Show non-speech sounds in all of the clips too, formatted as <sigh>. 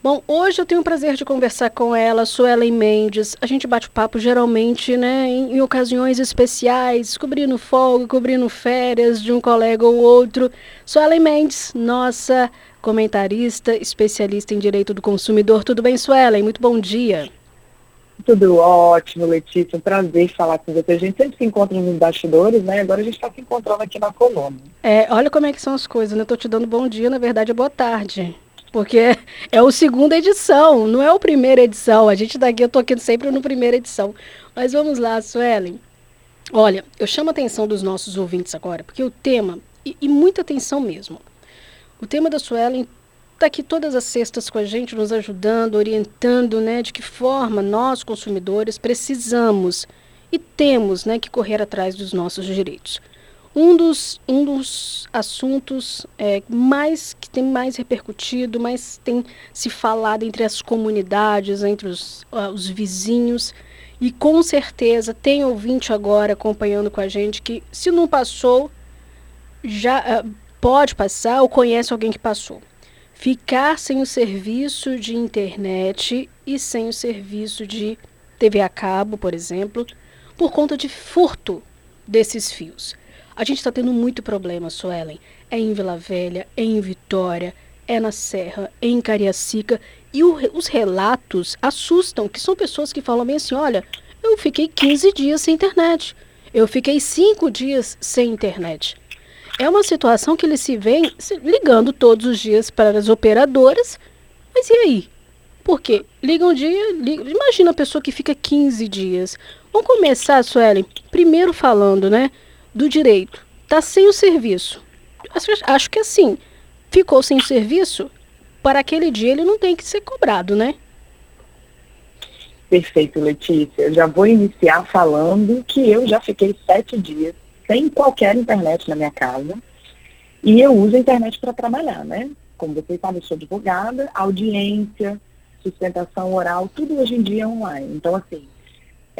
Bom, hoje eu tenho o prazer de conversar com ela, Suelen Mendes. A gente bate papo geralmente, né, em, em, ocasiões especiais, cobrindo folga, cobrindo férias de um colega ou outro. Suelen Mendes, nossa comentarista, especialista em direito do consumidor. Tudo bem, Suelen? Muito bom dia. Tudo ótimo, Letícia. Um prazer falar com você. A gente sempre se encontra nos bastidores, né? Agora a gente está se encontrando aqui na coluna. É, olha como é que são as coisas, né? Eu tô te dando bom dia, na verdade é boa tarde porque <laughs> é, o segunda edição, não é a primeira edição. A gente daqui, eu tô aqui sempre no primeira edição. Mas vamos lá, Suelen. Olha, eu chamo a atenção dos nossos ouvintes agora, porque o tema, e, e muita atenção mesmo, o tema da Suelen está aqui todas as sextas com a gente, nos ajudando, orientando, né, de que forma nós, consumidores, precisamos e temos, né, que correr atrás dos nossos direitos. Um dos, um dos assuntos é, mais que tem mais repercutido, mais tem se falado entre as comunidades, entre os, uh, os vizinhos, e com certeza tem ouvinte agora acompanhando com a gente que, se não passou, já uh, pode passar ou conhece alguém que passou. Ficar sem o serviço de internet e sem o serviço de TV a cabo, por exemplo, por conta de furto desses fios. A gente está tendo muito problema, Suelen. É em Vila Velha, é em Vitória, é na Serra, é em Cariacica. E o, os relatos assustam, que são pessoas que falam bem assim, olha, eu fiquei 15 dias sem internet. Eu fiquei 5 dias sem internet. É uma situação que eles se veem ligando todos os dias para as operadoras. Mas e aí? Por quê? Liga um dia, liga... imagina a pessoa que fica 15 dias. Vamos começar, Suelen, primeiro falando, né? Do direito está sem o serviço, acho que assim, ficou sem serviço, para aquele dia ele não tem que ser cobrado, né? Perfeito, Letícia. Já vou iniciar falando que eu já fiquei sete dias sem qualquer internet na minha casa e eu uso a internet para trabalhar, né? Como vocês sabem, eu sou advogada, audiência, sustentação oral, tudo hoje em dia é online. Então, assim,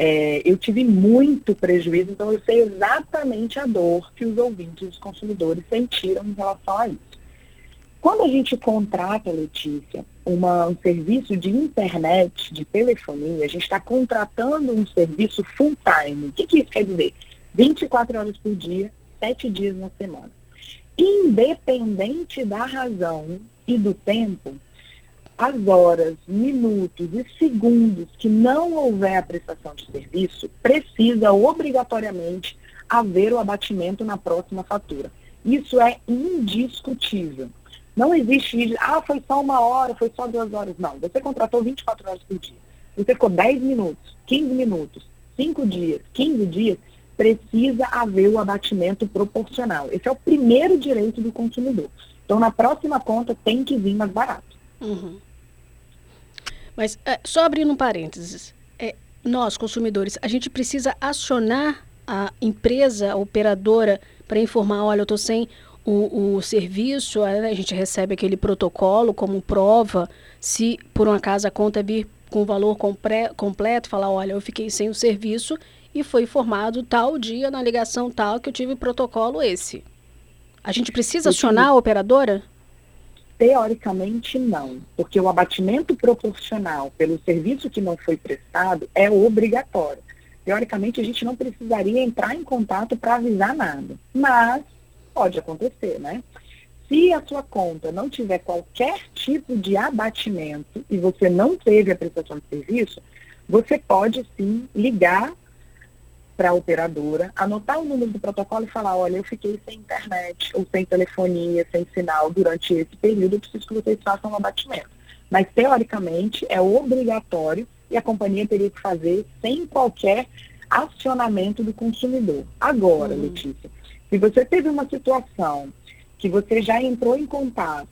é, eu tive muito prejuízo, então eu sei exatamente a dor que os ouvintes, os consumidores sentiram em relação a isso. Quando a gente contrata, Letícia, uma, um serviço de internet, de telefonia, a gente está contratando um serviço full time. O que, que isso quer dizer? 24 horas por dia, 7 dias na semana. Independente da razão e do tempo, as horas, minutos e segundos que não houver a prestação de serviço, precisa obrigatoriamente haver o abatimento na próxima fatura. Isso é indiscutível. Não existe, ah, foi só uma hora, foi só duas horas. Não, você contratou 24 horas por dia. Você ficou 10 minutos, 15 minutos, 5 dias, 15 dias, precisa haver o abatimento proporcional. Esse é o primeiro direito do consumidor. Então, na próxima conta, tem que vir mais barato. Uhum. Mas é, só abrindo um parênteses, é, nós, consumidores, a gente precisa acionar a empresa, a operadora, para informar, olha, eu estou sem o, o serviço, a gente recebe aquele protocolo como prova, se por um acaso a conta vir com o valor compre, completo, falar, olha, eu fiquei sem o serviço e foi informado tal dia na ligação tal que eu tive protocolo esse. A gente precisa acionar a operadora? Teoricamente, não, porque o abatimento proporcional pelo serviço que não foi prestado é obrigatório. Teoricamente, a gente não precisaria entrar em contato para avisar nada, mas pode acontecer, né? Se a sua conta não tiver qualquer tipo de abatimento e você não teve a prestação de serviço, você pode sim ligar para a operadora, anotar o número do protocolo e falar, olha, eu fiquei sem internet, ou sem telefonia, sem sinal durante esse período, eu preciso que vocês façam um abatimento. Mas, teoricamente, é obrigatório e a companhia teria que fazer sem qualquer acionamento do consumidor. Agora, uhum. Letícia, se você teve uma situação que você já entrou em contato,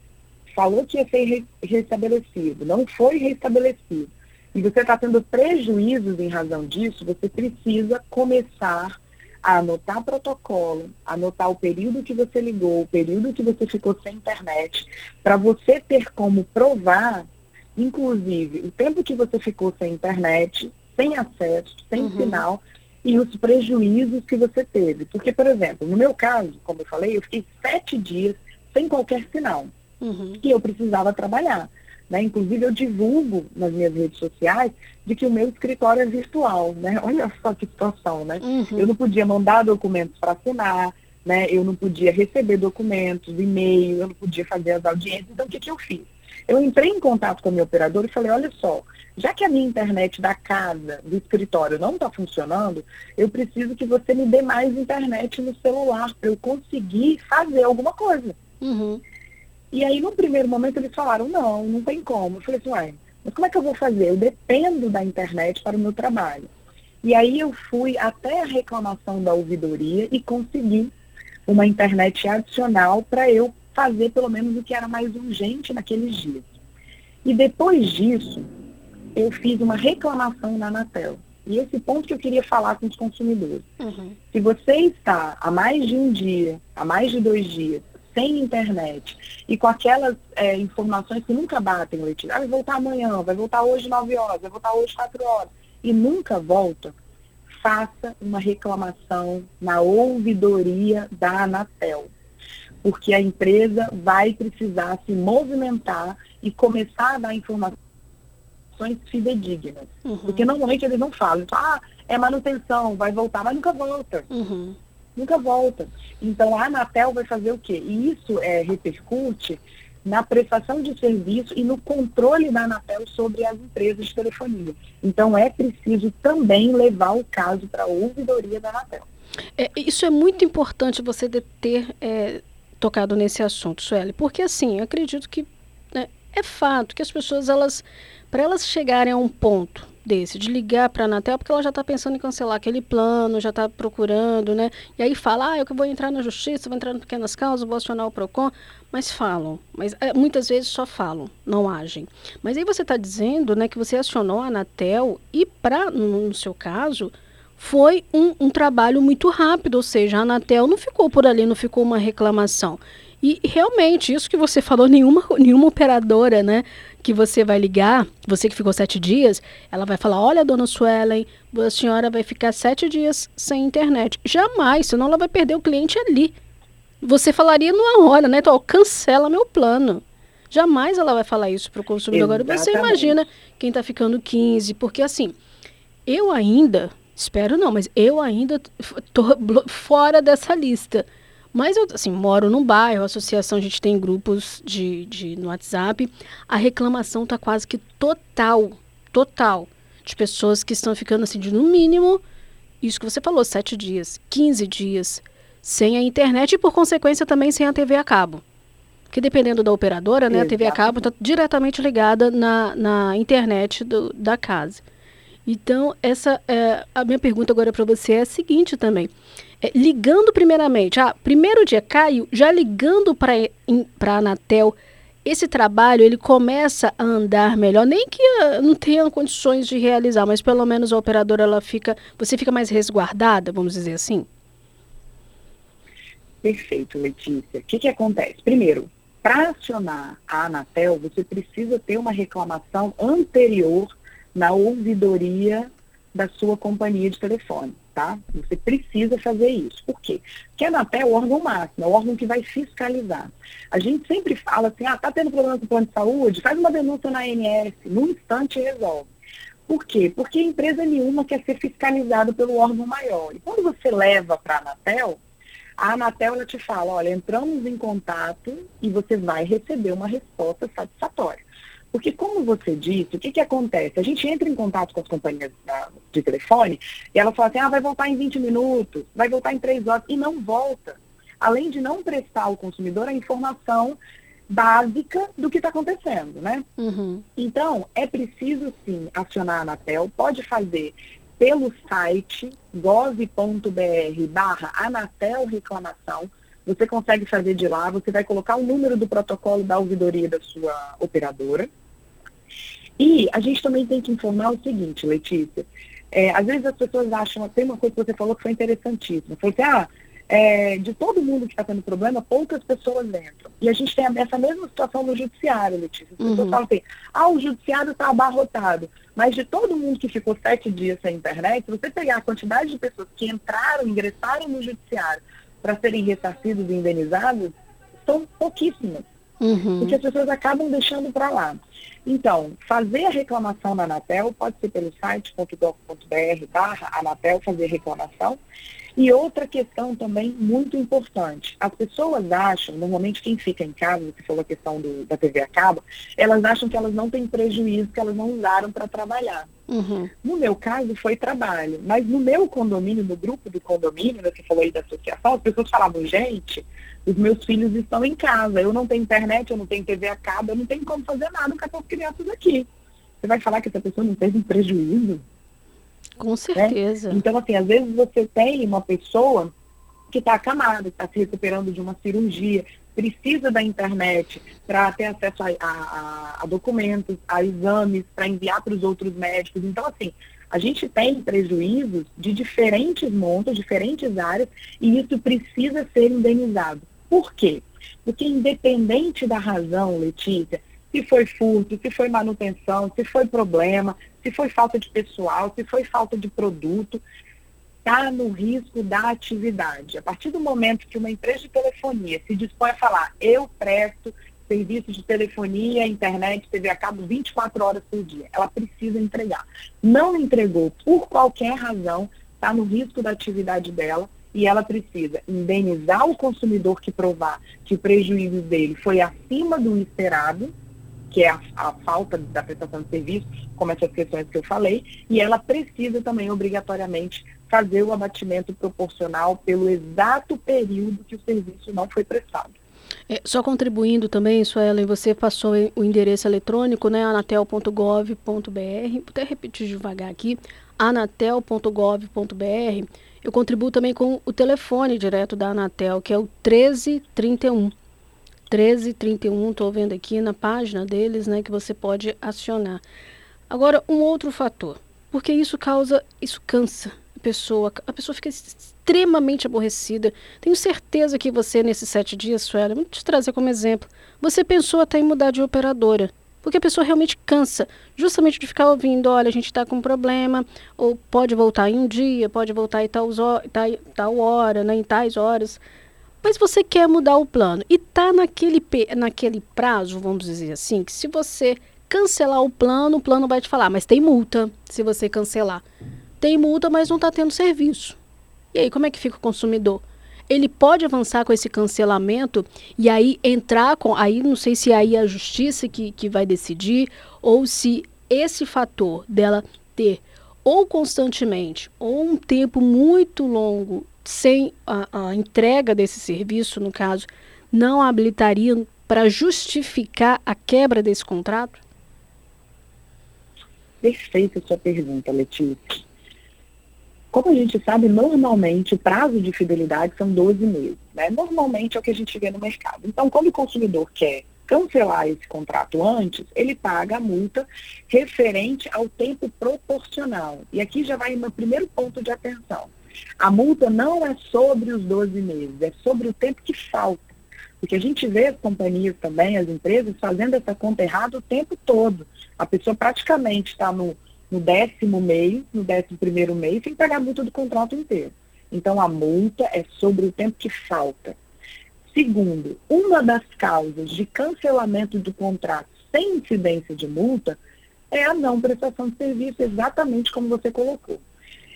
falou que ia ser restabelecido, não foi restabelecido, e você está tendo prejuízos em razão disso, você precisa começar a anotar protocolo, anotar o período que você ligou, o período que você ficou sem internet, para você ter como provar, inclusive, o tempo que você ficou sem internet, sem acesso, sem uhum. sinal, e os prejuízos que você teve. Porque, por exemplo, no meu caso, como eu falei, eu fiquei sete dias sem qualquer sinal. Uhum. E eu precisava trabalhar. Né? Inclusive, eu divulgo nas minhas redes sociais de que o meu escritório é virtual. Né? <laughs> Olha só que situação, né? Uhum. Eu não podia mandar documentos para assinar, né? eu não podia receber documentos, e-mail, eu não podia fazer as audiências. Então, o que, que eu fiz? Eu entrei em contato com a minha operadora e falei, olha só, já que a minha internet da casa, do escritório, não está funcionando, eu preciso que você me dê mais internet no celular para eu conseguir fazer alguma coisa. Uhum. E aí, no primeiro momento, eles falaram, não, não tem como. Eu falei assim, uai, mas como é que eu vou fazer? Eu dependo da internet para o meu trabalho. E aí eu fui até a reclamação da ouvidoria e consegui uma internet adicional para eu fazer pelo menos o que era mais urgente naqueles dias. E depois disso, eu fiz uma reclamação na Anatel. E esse ponto que eu queria falar com os consumidores. Uhum. Se você está há mais de um dia, há mais de dois dias, sem internet e com aquelas é, informações que nunca batem, Letícia, ah, vai voltar amanhã, vai voltar hoje 9 horas, vai voltar hoje 4 horas, e nunca volta, faça uma reclamação na ouvidoria da Anatel porque a empresa vai precisar se movimentar e começar a dar informações fidedignas. Uhum. Porque normalmente eles não falam, ah, é manutenção, vai voltar, mas nunca volta. Uhum. Nunca volta. Então a Anatel vai fazer o quê? E isso é, repercute na prestação de serviço e no controle da Anatel sobre as empresas de telefonia. Então é preciso também levar o caso para a ouvidoria da Anatel. É, isso é muito importante você ter é, tocado nesse assunto, Sueli, porque assim, acredito que né, é fato que as pessoas, elas, para elas chegarem a um ponto desse, de ligar para a Anatel, porque ela já está pensando em cancelar aquele plano, já está procurando, né? E aí fala, ah, eu que vou entrar na justiça, vou entrar em pequenas causas, vou acionar o PROCON, mas falam, mas é, muitas vezes só falam, não agem. Mas aí você está dizendo, né, que você acionou a Anatel e, para no, no seu caso, foi um, um, trabalho muito rápido, ou seja, a Anatel não ficou por ali, não ficou uma reclamação. E realmente, isso que você falou, nenhuma, nenhuma operadora, né, que você vai ligar, você que ficou sete dias, ela vai falar, olha, dona Suelen, a senhora vai ficar sete dias sem internet. Jamais, senão ela vai perder o cliente ali. Você falaria numa hora, né, então, cancela meu plano. Jamais ela vai falar isso para o consumidor. Exatamente. Agora, você imagina quem está ficando 15, porque assim, eu ainda Espero não, mas eu ainda tô fora dessa lista. Mas eu, assim, moro num bairro, associação, a gente tem grupos de, de, no WhatsApp. A reclamação tá quase que total, total, de pessoas que estão ficando, assim, de no mínimo, isso que você falou, sete dias, 15 dias, sem a internet e, por consequência, também sem a TV a cabo. Que dependendo da operadora, né, a TV a cabo está diretamente ligada na, na internet do, da casa. Então, essa é, a minha pergunta agora para você é a seguinte também. É, ligando primeiramente, ah, primeiro dia Caio, já ligando para a Anatel, esse trabalho ele começa a andar melhor, nem que uh, não tenha condições de realizar, mas pelo menos a operadora ela fica, você fica mais resguardada, vamos dizer assim. Perfeito, Letícia. O que, que acontece? Primeiro, para acionar a Anatel, você precisa ter uma reclamação anterior na ouvidoria da sua companhia de telefone, tá? Você precisa fazer isso. Por quê? Porque a Anatel é o órgão máximo, é o órgão que vai fiscalizar. A gente sempre fala assim, ah, tá tendo problema com o plano de saúde? Faz uma denúncia na ANS, num instante resolve. Por quê? Porque empresa nenhuma quer ser fiscalizada pelo órgão maior. E quando você leva para a Anatel, a Anatel ela te fala, olha, entramos em contato e você vai receber uma resposta satisfatória. Porque, como você disse, o que, que acontece? A gente entra em contato com as companhias de telefone e ela fala assim, ah, vai voltar em 20 minutos, vai voltar em 3 horas, e não volta. Além de não prestar ao consumidor a informação básica do que está acontecendo, né? Uhum. Então, é preciso sim acionar a Anatel, pode fazer pelo site gov.br barra Anatel Reclamação, você consegue fazer de lá, você vai colocar o número do protocolo da ouvidoria da sua operadora. E a gente também tem que informar o seguinte, Letícia. É, às vezes as pessoas acham, tem uma coisa que você falou que foi interessantíssima. Foi assim, ah, é, de todo mundo que está tendo problema, poucas pessoas entram. E a gente tem essa mesma situação no judiciário, Letícia. As pessoas uhum. falam assim, ah, o judiciário está abarrotado. Mas de todo mundo que ficou sete dias sem internet, se você pegar a quantidade de pessoas que entraram, ingressaram no judiciário, para serem ressarcidos e indenizados são pouquíssimas. Uhum. Porque as pessoas acabam deixando para lá. Então, fazer a reclamação na Anatel pode ser pelo site .gov.br barra Anatel, fazer reclamação. E outra questão também muito importante. As pessoas acham, normalmente quem fica em casa, você falou a questão do, da TV a cabo, elas acham que elas não têm prejuízo, que elas não usaram para trabalhar. Uhum. No meu caso, foi trabalho. Mas no meu condomínio, no grupo do condomínio, você falou aí da associação, as pessoas falavam, gente, os meus filhos estão em casa, eu não tenho internet, eu não tenho TV a cabo, eu não tenho como fazer nada com essas crianças aqui. Você vai falar que essa pessoa não teve um prejuízo? Com né? certeza. Né? Então, assim, às vezes você tem uma pessoa que está acamada, está se recuperando de uma cirurgia, precisa da internet para ter acesso a, a, a, documentos, a exames, para enviar para os outros médicos. Então, assim, a gente tem prejuízos de diferentes montos, diferentes áreas, e isso precisa ser indenizado. Por quê? Porque independente da razão, Letícia, se foi furto, se foi manutenção, se foi problema, se foi falta de pessoal, se foi falta de produto, está no risco da atividade. A partir do momento que uma empresa de telefonia se dispõe a falar, eu presto serviço de telefonia, internet, TV a cabo 24 horas por dia, ela precisa entregar. Não entregou por qualquer razão, está no risco da atividade dela e ela precisa indenizar o consumidor que provar que o prejuízo dele foi acima do esperado, que é a, a, falta da prestação de serviço, como essas questões que eu falei, e ela precisa também, obrigatoriamente, fazer o abatimento proporcional pelo exato período que o serviço não foi prestado. É, só contribuindo também, Suelen, você passou o endereço eletrônico, né, anatel.gov.br, vou até repetir devagar aqui, anatel.gov.br. Eu contribuo também com o telefone direto da Anatel, que é o 1331. 1331, estou vendo aqui na página deles, né, que você pode acionar. Agora, um outro fator, porque isso causa, isso cansa a pessoa, a pessoa fica extremamente aborrecida. Tenho certeza que você, nesses sete dias, Suela, vou te trazer como exemplo, você pensou até em mudar de operadora. Porque a pessoa realmente cansa, justamente de ficar ouvindo, olha, a gente está com um problema, ou pode voltar em um dia, pode voltar em tal, tal, hora, né, em tais horas mas você quer mudar o plano e está naquele, naquele prazo, vamos dizer assim, que se você cancelar o plano, o plano vai te falar, mas tem multa se você cancelar. Tem multa, mas não está tendo serviço. E aí, como é que fica o consumidor? Ele pode avançar com esse cancelamento e aí entrar com. Aí não sei se aí é a justiça que, que vai decidir, ou se esse fator dela ter ou constantemente ou um tempo muito longo sem a, a entrega desse serviço, no caso, não habilitariam para justificar a quebra desse contrato? Perfeita sua pergunta, Letícia. Como a gente sabe, normalmente o prazo de fidelidade são 12 meses. Né? Normalmente é o que a gente vê no mercado. Então, quando o consumidor quer cancelar esse contrato antes, ele paga a multa referente ao tempo proporcional. E aqui já vai meu primeiro ponto de atenção. A multa não é sobre os 12 meses, é sobre o tempo que falta. Porque a gente vê as companhias também, as empresas, fazendo essa conta errada o tempo todo. A pessoa praticamente está no, no décimo mês, no décimo primeiro mês, sem pagar a multa do contrato inteiro. Então, a multa é sobre o tempo que falta. Segundo, uma das causas de cancelamento do contrato sem incidência de multa é a não prestação de serviço, exatamente como você colocou.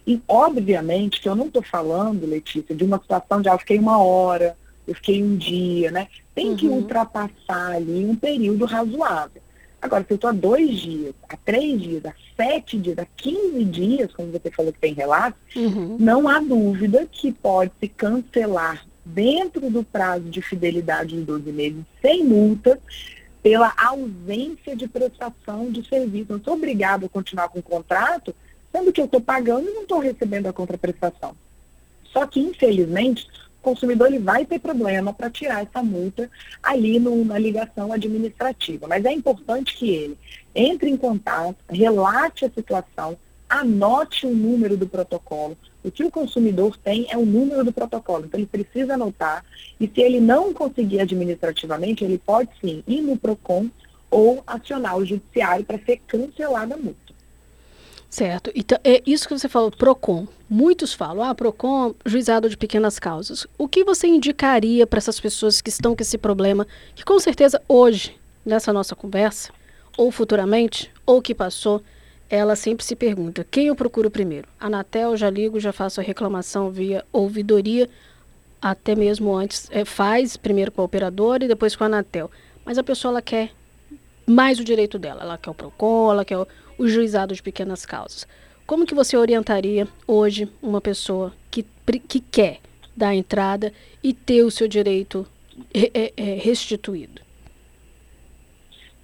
E, obviamente, que eu não estou falando, Letícia, de uma situação de, ah, eu fiquei uma hora, eu fiquei um dia, né? Tem uhum. que ultrapassar ali um período razoável. Agora, se eu estou há dois dias, há três dias, há sete dias, há quinze dias, como você falou que tem relatos, uhum. não há dúvida que pode se cancelar dentro do prazo de fidelidade de 12 meses, sem multa, pela ausência de prestação de serviço. Não sou obrigado a continuar com o contrato sendo que eu estou pagando e não estou recebendo a contraprestação. Só que, infelizmente, o consumidor ele vai ter problema para tirar essa multa ali no, na ligação administrativa. Mas é importante que ele entre em contato, relate a situação, anote o número do protocolo. O que o consumidor tem é o número do protocolo, então ele precisa anotar. E se ele não conseguir administrativamente, ele pode sim ir no PROCON ou acionar o judiciário para ser cancelada a multa. Certo. Então, é isso que você falou, PROCON. Muitos falam, ah, PROCON, juizado de pequenas causas. O que você indicaria para essas pessoas que estão com esse problema, que com certeza hoje, nessa nossa conversa, ou futuramente, ou que passou, ela sempre se pergunta, quem eu procuro primeiro? Anatel, já ligo, já faço a reclamação via ouvidoria, até mesmo antes, é, faz primeiro com a operadora e depois com a Anatel. Mas a pessoa, ela quer mais o direito dela, ela quer o PROCON, ela quer o o juizado de pequenas causas. Como que você orientaria hoje uma pessoa que, que quer dar entrada e ter o seu direito é, é, restituído?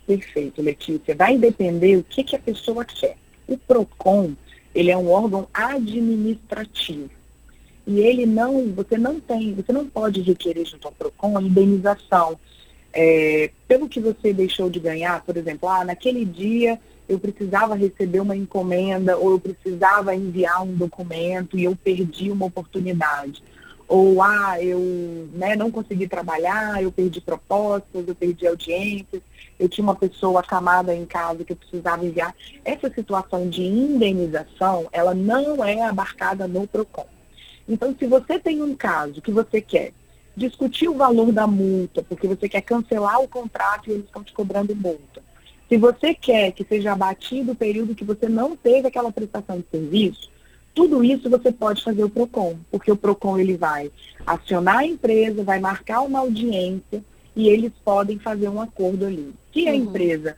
Perfeito, Letícia. Vai depender o que, que a pessoa quer. O PROCON, ele é um órgão administrativo. E ele não, você não tem, você não pode requerer junto ao PROCON a indenização. É, pelo que você deixou de ganhar, por exemplo, ah, naquele dia eu precisava receber uma encomenda ou eu precisava enviar um documento e eu perdi uma oportunidade. Ou, ah, eu né, não consegui trabalhar, eu perdi propostas, eu perdi audiências, eu tinha uma pessoa acamada em casa que eu precisava enviar. Essa situação de indenização, ela não é abarcada no PROCON. Então, se você tem um caso que você quer discutir o valor da multa, porque você quer cancelar o contrato e eles estão te cobrando multa, se você quer que seja abatido o período que você não teve aquela prestação de serviço, tudo isso você pode fazer o PROCON, porque o PROCON ele vai acionar a empresa, vai marcar uma audiência e eles podem fazer um acordo ali. Se a uhum. empresa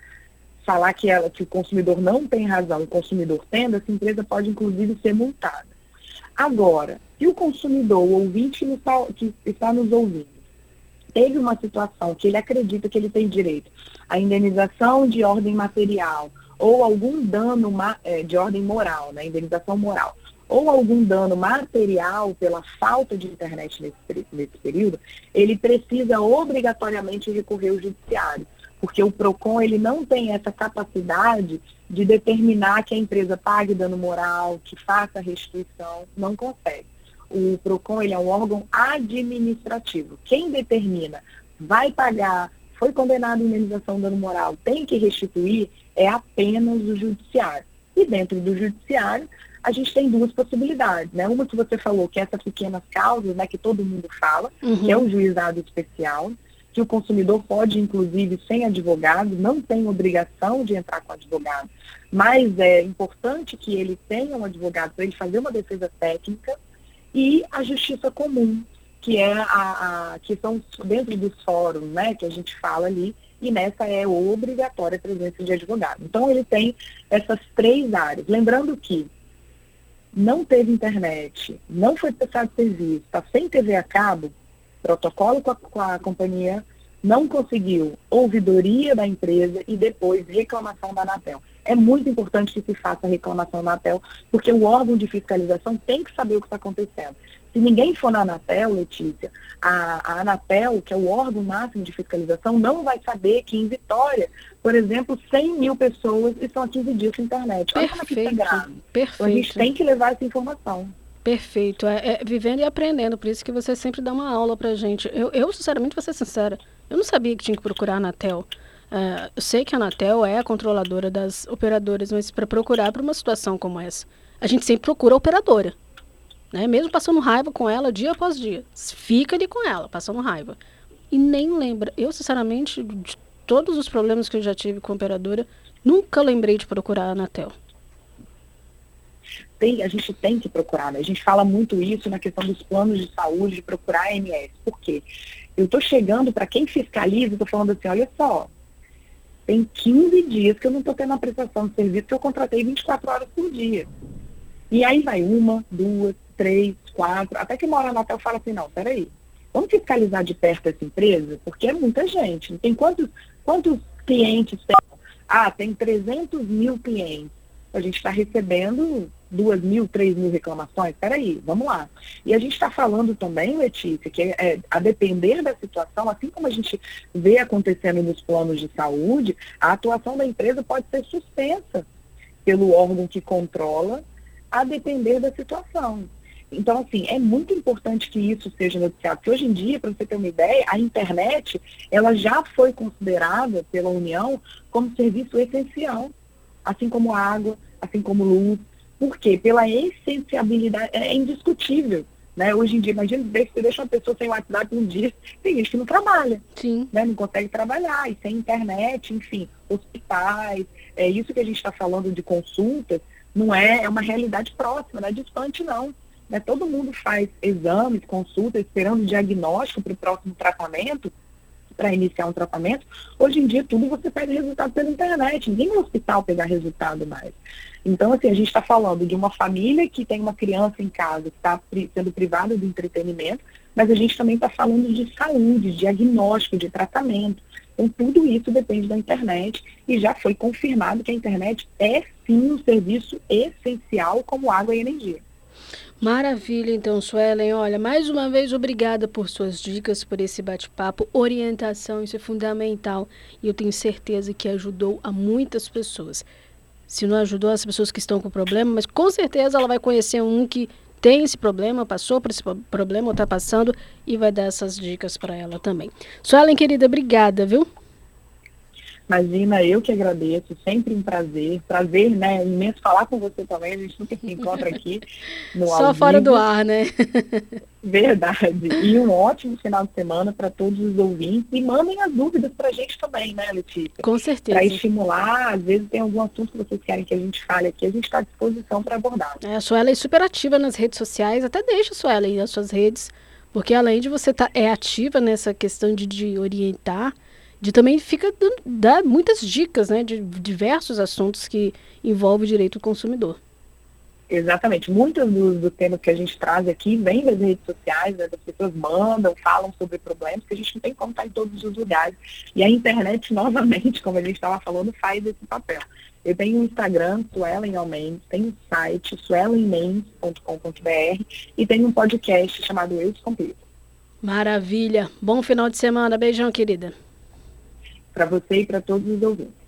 falar que, ela, que o consumidor não tem razão, o consumidor tendo, essa empresa pode inclusive ser multada. Agora, se o consumidor, o ouvinte que está nos ouvindo, teve uma situação que ele acredita que ele tem direito à indenização de ordem material ou algum dano é, de ordem moral, né, indenização moral, ou algum dano material pela falta de internet nesse, nesse período, ele precisa obrigatoriamente recorrer ao judiciário, porque o PROCON ele não tem essa capacidade de determinar que a empresa pague dano moral, que faça restituição, não consegue o PROCON ele é um órgão administrativo. Quem determina vai pagar, foi condenado em indenização de dano moral, tem que restituir, é apenas o judiciário. E dentro do judiciário, a gente tem duas possibilidades, né? Uma que você falou, que é essas pequenas causas, né, que todo mundo fala, uhum. que é o juizado especial, que o consumidor pode, inclusive, sem advogado, não tem obrigação de entrar com advogado, mas é importante que ele tenha um advogado para ele fazer uma defesa técnica, e a justiça comum, que é a, a, que são dentro dos fóruns, né, que a gente fala ali, e nessa é obrigatória a presença de advogado. Então ele tem essas três áreas. Lembrando que não teve internet, não foi prestado serviço, está sem TV a cabo, protocolo com a, com a companhia, não conseguiu ouvidoria da empresa e depois reclamação da Anatel. É muito importante que se faça a reclamação da Anatel, porque o órgão de fiscalização tem que saber o que está acontecendo. Se ninguém for na Anatel, Letícia, a, a, Anatel, que é o órgão máximo de fiscalização, não vai saber que em Vitória, por exemplo, 100 mil pessoas estão há 15 dias sem internet. Olha perfeito, como é que é grave. Perfeito. Então, a gente tem que levar essa informação. Perfeito. É, é, vivendo e aprendendo, por isso que você sempre dá uma aula pra gente. Eu, eu, sinceramente, vou ser sincera, eu não sabia que tinha que procurar a Anatel. Uh, eu sei que a Anatel é a controladora das operadoras, mas para procurar para uma situação como essa, a gente sempre procura a operadora. Né? Mesmo passando raiva com ela dia após dia. Fica ali com ela, passando raiva. E nem lembra. Eu, sinceramente, de todos os problemas que eu já tive com a operadora, nunca lembrei de procurar a Anatel. Tem, a gente tem que procurar, né? A gente fala muito isso na questão dos planos de saúde, de procurar a AMS. Por quê? Eu estou chegando para quem fiscaliza, estou falando assim, olha só, tem 15 dias que eu não estou tendo a prestação de serviço que eu contratei 24 horas por dia. E aí vai uma, duas, três, quatro, até que uma hora na fala assim, não, peraí, vamos fiscalizar de perto essa empresa, porque é muita gente. Tem quantos, quantos clientes tem? Ah, tem 300 mil clientes. A gente está recebendo duas mil, três mil reclamações? Peraí, vamos lá. E a gente está falando também, Letícia, que é, a depender da situação, assim como a gente vê acontecendo nos planos de saúde, a atuação da empresa pode ser suspensa pelo órgão que controla, a depender da situação. Então, assim, é muito importante que isso seja noticiado, porque hoje em dia, para você ter uma ideia, a internet, ela já foi considerada pela União como serviço essencial, assim como água, assim como luz. Por quê? Pela essenciabilidade, é indiscutível. Né? Hoje em dia, imagina, você deixa uma pessoa sem WhatsApp um dia, tem gente que não trabalha, Sim. Né? não consegue trabalhar, e sem internet, enfim, hospitais, é isso que a gente está falando de consultas, não é, é uma realidade próxima, não é distante não. Né? Todo mundo faz exames, consultas, esperando diagnóstico para o próximo tratamento, para iniciar um tratamento. Hoje em dia, tudo você pede resultado pela internet, ninguém no hospital pegar resultado mais. Então, assim, a gente está falando de uma família que tem uma criança em casa que está sendo privada do entretenimento, mas a gente também está falando de saúde, de diagnóstico, de tratamento. Então, tudo isso depende da internet e já foi confirmado que a internet é sim um serviço essencial como água e energia. Maravilha, então, Suelen. Olha, mais uma vez, obrigada por suas dicas, por esse bate-papo. Orientação, isso é fundamental. E eu tenho certeza que ajudou a muitas pessoas. Se não ajudou as pessoas que estão com problema, mas com certeza ela vai conhecer um que tem esse problema, passou por esse problema ou está passando e vai dar essas dicas para ela também. Suelen, querida, obrigada, viu? Imagina, eu que agradeço, sempre um prazer. Prazer, né? Imenso falar com você também, a gente nunca se encontra aqui no Só fora do ar, né? Verdade. E um ótimo final de semana para todos os ouvintes. E mandem as dúvidas para a gente também, né, Letícia? Com certeza. Para estimular, às vezes tem algum assunto que vocês querem que a gente fale aqui, a gente está à disposição para abordar. É, a Suela é super ativa nas redes sociais, até deixa a Suela aí nas suas redes, porque além de você estar tá, é ativa nessa questão de, de orientar, de também fica dá muitas dicas, né, de diversos assuntos que envolvem o direito do consumidor. Exatamente. Muitos dos, dos temas que a gente traz aqui vêm das redes sociais, né, as pessoas mandam, falam sobre problemas que a gente não tem como estar em todos os lugares. E a internet, <laughs> novamente, como a gente estava falando, faz esse papel. Eu tenho um Instagram, Suelen Almendes, tenho um site, suelenmendes.com.br e tenho um podcast chamado Eu Descomplico. Maravilha. Bom final de semana. Beijão, querida para você e para todos os ouvintes.